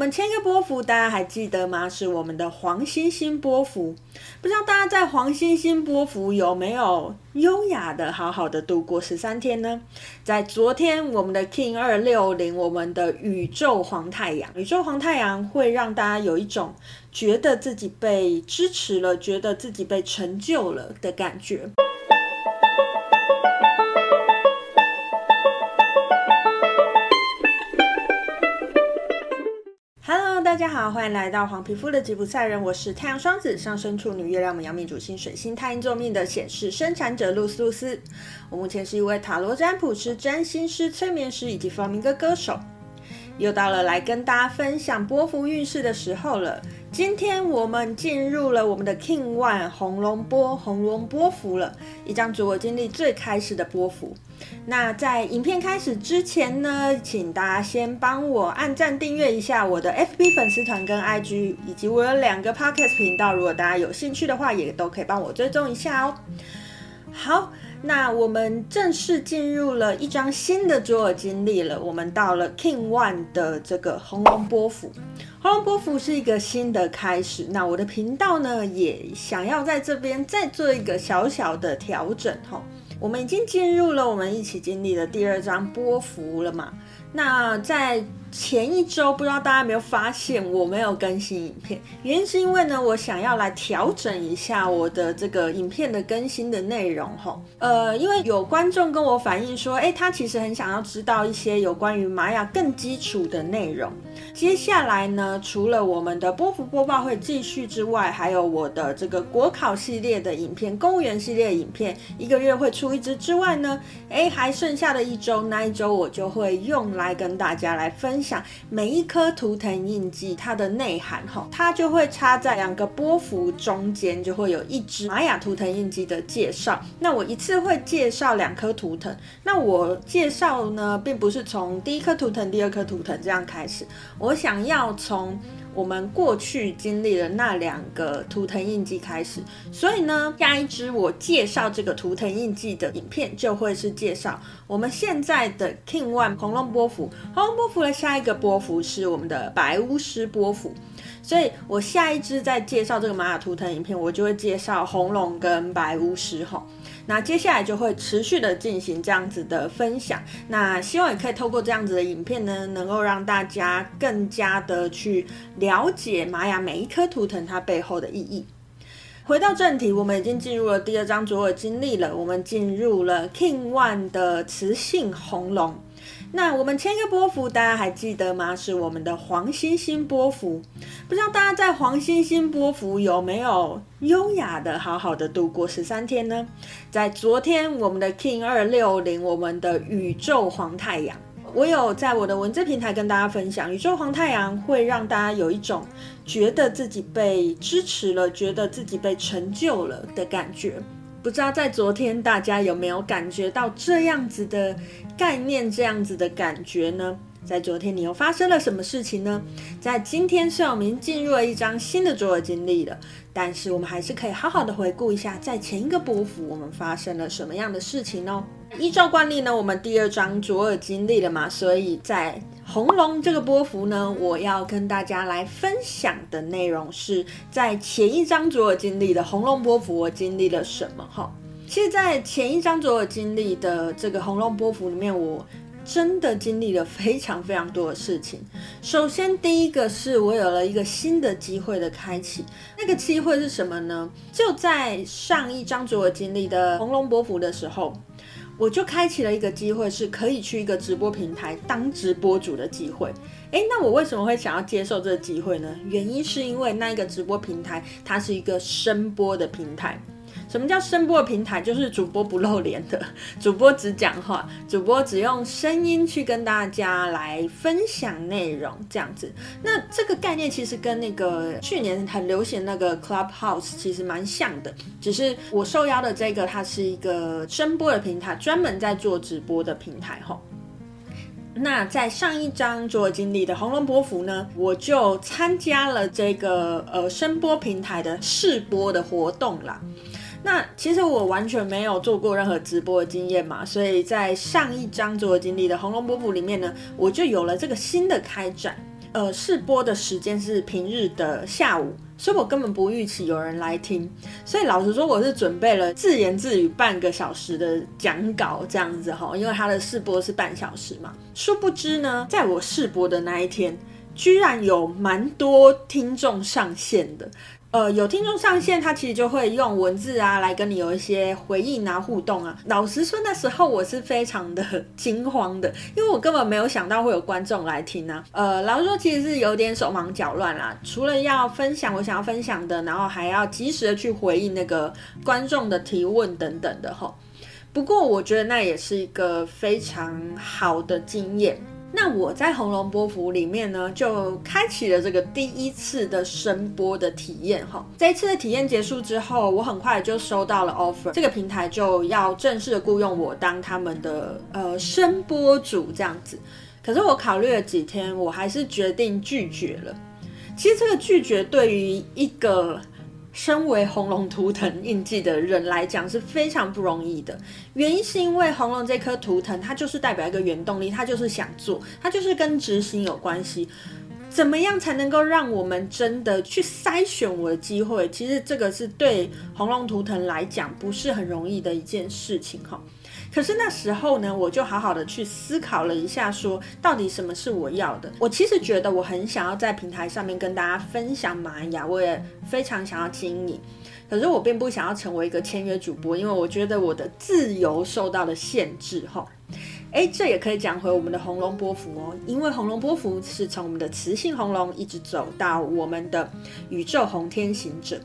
我们前一个波幅大家还记得吗？是我们的黄星星波幅。不知道大家在黄星星波幅有没有优雅的好好的度过十三天呢？在昨天，我们的 King 二六零，我们的宇宙黄太阳，宇宙黄太阳会让大家有一种觉得自己被支持了，觉得自己被成就了的感觉。大家好，欢迎来到黄皮肤的吉普赛人，我是太阳双子上升处女月亮牡羊命主星水星太阴座命的显示生产者露丝露丝。我目前是一位塔罗占卜师、占星师、催眠师以及发明歌歌手。又到了来跟大家分享波幅运势的时候了。今天我们进入了我们的 King One 红龙波红龙波符了，一张主我经历最开始的波符。那在影片开始之前呢，请大家先帮我按赞订阅一下我的 FB 粉丝团跟 IG，以及我有两个 Podcast 频道，如果大家有兴趣的话，也都可以帮我追踪一下哦。好。那我们正式进入了一张新的主我经历了，我们到了 King One 的这个红龙波符。红龙波符是一个新的开始。那我的频道呢，也想要在这边再做一个小小的调整哈。我们已经进入了我们一起经历的第二张波符了嘛？那在前一周，不知道大家有没有发现我没有更新影片，原因是因为呢，我想要来调整一下我的这个影片的更新的内容哈。呃，因为有观众跟我反映说，诶，他其实很想要知道一些有关于玛雅更基础的内容。接下来呢，除了我们的波幅播报会继续之外，还有我的这个国考系列的影片、公务员系列影片，一个月会出一支之外呢，诶，还剩下的一周，那一周我就会用来跟大家来分。想每一颗图腾印记它的内涵哈，它就会插在两个波幅中间，就会有一只玛雅图腾印记的介绍。那我一次会介绍两颗图腾。那我介绍呢，并不是从第一颗图腾、第二颗图腾这样开始，我想要从。我们过去经历了那两个图腾印记开始，所以呢，下一支我介绍这个图腾印记的影片就会是介绍我们现在的 King One 红龙波幅。红龙波幅的下一个波幅是我们的白巫师波幅，所以我下一支在介绍这个玛雅图腾影片，我就会介绍红龙跟白巫师哈。那接下来就会持续的进行这样子的分享，那希望也可以透过这样子的影片呢，能够让大家更加的去了解玛雅每一颗图腾它背后的意义。回到正题，我们已经进入了第二章左耳经历了，我们进入了 King One 的雌性红龙。那我们签一个波幅大家还记得吗？是我们的黄星星波幅。不知道大家在黄星星波幅有没有优雅的好好的度过十三天呢？在昨天，我们的 King 二六零，我们的宇宙黄太阳，我有在我的文字平台跟大家分享，宇宙黄太阳会让大家有一种觉得自己被支持了，觉得自己被成就了的感觉。不知道在昨天大家有没有感觉到这样子的概念，这样子的感觉呢？在昨天你又发生了什么事情呢？在今天虽然我们进入了一张新的主我经历了，但是我们还是可以好好的回顾一下，在前一个波幅我们发生了什么样的事情哦。依照惯例呢，我们第二张主我经历了嘛，所以在。红龙这个波幅呢，我要跟大家来分享的内容是在前一张主我经历的红龙波幅，我经历了什么？哈，其实，在前一张主我经历的这个红龙波幅里面，我真的经历了非常非常多的事情。首先，第一个是我有了一个新的机会的开启，那个机会是什么呢？就在上一张主我经历的红龙波幅的时候。我就开启了一个机会，是可以去一个直播平台当直播主的机会。诶，那我为什么会想要接受这个机会呢？原因是因为那一个直播平台，它是一个声波的平台。什么叫声播的平台？就是主播不露脸的，主播只讲话，主播只用声音去跟大家来分享内容，这样子。那这个概念其实跟那个去年很流行那个 Clubhouse 其实蛮像的，只是我受邀的这个它是一个声播的平台，专门在做直播的平台哈。那在上一张主经历的红龙波符呢，我就参加了这个呃声波平台的试播的活动啦。那其实我完全没有做过任何直播的经验嘛，所以在上一张主我经历的红龙波符里面呢，我就有了这个新的开展。呃，试播的时间是平日的下午，所以我根本不预期有人来听。所以老实说，我是准备了自言自语半个小时的讲稿这样子哈，因为他的试播是半小时嘛。殊不知呢，在我试播的那一天，居然有蛮多听众上线的。呃，有听众上线，他其实就会用文字啊来跟你有一些回应啊互动啊。老实说，那时候我是非常的惊慌的，因为我根本没有想到会有观众来听啊。呃，老实说，其实是有点手忙脚乱啦。除了要分享我想要分享的，然后还要及时的去回应那个观众的提问等等的齁。不过，我觉得那也是一个非常好的经验。那我在红龙波服里面呢，就开启了这个第一次的声播的体验哈。这一次的体验结束之后，我很快就收到了 offer，这个平台就要正式的雇佣我当他们的呃声播主这样子。可是我考虑了几天，我还是决定拒绝了。其实这个拒绝对于一个身为红龙图腾印记的人来讲是非常不容易的，原因是因为红龙这颗图腾，它就是代表一个原动力，它就是想做，它就是跟执行有关系。怎么样才能够让我们真的去筛选我的机会？其实这个是对红龙图腾来讲不是很容易的一件事情哈。可是那时候呢，我就好好的去思考了一下，说到底什么是我要的。我其实觉得我很想要在平台上面跟大家分享玛雅，我也非常想要经营。可是我并不想要成为一个签约主播，因为我觉得我的自由受到了限制。吼，哎，这也可以讲回我们的红龙波符哦，因为红龙波符是从我们的磁性红龙一直走到我们的宇宙红天行者。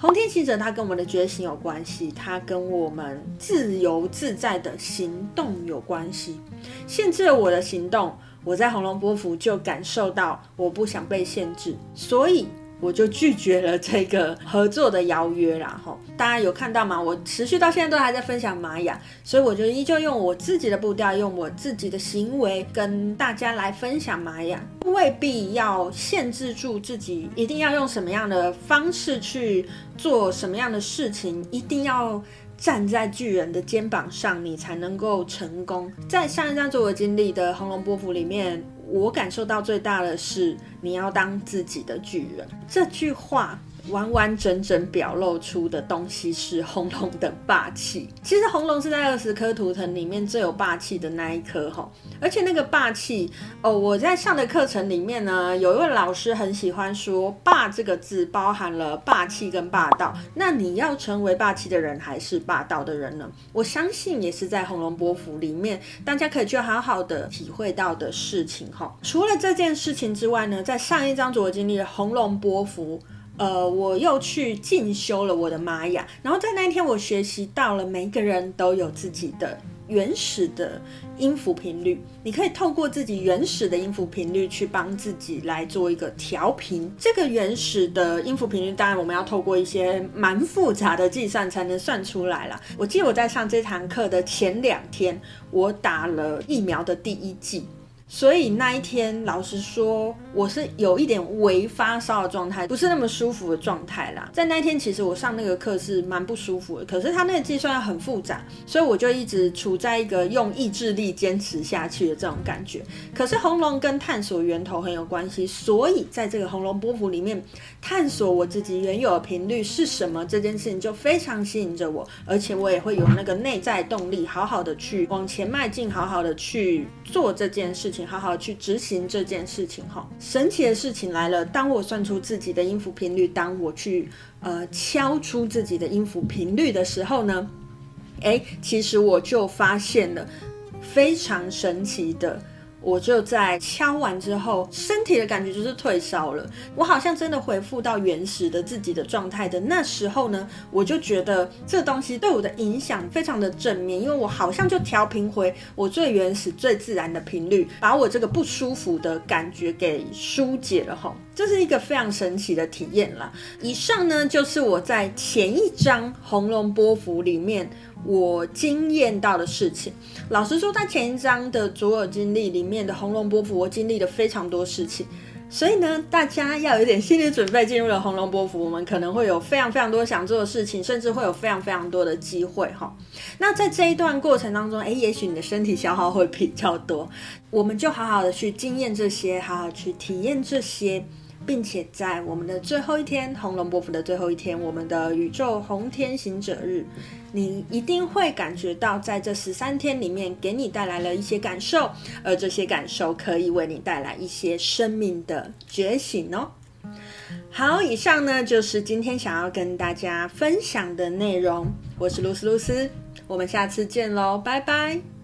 红天行者，它跟我们的觉醒有关系，它跟我们自由自在的行动有关系。限制了我的行动，我在红龙波符就感受到我不想被限制，所以。我就拒绝了这个合作的邀约啦，吼，大家有看到吗？我持续到现在都还在分享玛雅，所以我就依旧用我自己的步调，用我自己的行为跟大家来分享玛雅，未必要限制住自己，一定要用什么样的方式去做什么样的事情，一定要站在巨人的肩膀上，你才能够成功。在上一张自我经历的红龙波符里面。我感受到最大的是，你要当自己的巨人。这句话。完完整整表露出的东西是红龙的霸气。其实红龙是在二十颗图腾里面最有霸气的那一颗哈，而且那个霸气哦，我在上的课程里面呢，有一位老师很喜欢说“霸”这个字包含了霸气跟霸道。那你要成为霸气的人还是霸道的人呢？我相信也是在红龙波符里面，大家可以去好好的体会到的事情哈。除了这件事情之外呢，在上一章主要经历的红龙波符。呃，我又去进修了我的玛雅，然后在那一天，我学习到了每一个人都有自己的原始的音符频率，你可以透过自己原始的音符频率去帮自己来做一个调频。这个原始的音符频率，当然我们要透过一些蛮复杂的计算才能算出来啦。我记得我在上这堂课的前两天，我打了疫苗的第一剂。所以那一天，老实说，我是有一点微发烧的状态，不是那么舒服的状态啦。在那一天，其实我上那个课是蛮不舒服的，可是他那个计算很复杂，所以我就一直处在一个用意志力坚持下去的这种感觉。可是红龙跟探索源头很有关系，所以在这个红龙波幅里面，探索我自己原有的频率是什么这件事情就非常吸引着我，而且我也会有那个内在动力，好好的去往前迈进，好好的去做这件事情。请好好去执行这件事情哈，神奇的事情来了。当我算出自己的音符频率，当我去呃敲出自己的音符频率的时候呢，诶，其实我就发现了非常神奇的。我就在敲完之后，身体的感觉就是退烧了。我好像真的恢复到原始的自己的状态的那时候呢，我就觉得这东西对我的影响非常的正面，因为我好像就调频回我最原始、最自然的频率，把我这个不舒服的感觉给疏解了吼。这是一个非常神奇的体验啦。以上呢，就是我在前一张红龙波符里面。我经验到的事情，老实说，在前一章的左耳经历里面的红龙波符，我经历了非常多事情。所以呢，大家要有点心理准备，进入了红龙波符，我们可能会有非常非常多想做的事情，甚至会有非常非常多的机会哈。那在这一段过程当中，诶，也许你的身体消耗会比较多，我们就好好的去经验这些，好好去体验这些。并且在我们的最后一天，红龙波符的最后一天，我们的宇宙红天行者日，你一定会感觉到，在这十三天里面，给你带来了一些感受，而这些感受可以为你带来一些生命的觉醒哦。好，以上呢就是今天想要跟大家分享的内容。我是露丝露丝，我们下次见喽，拜拜。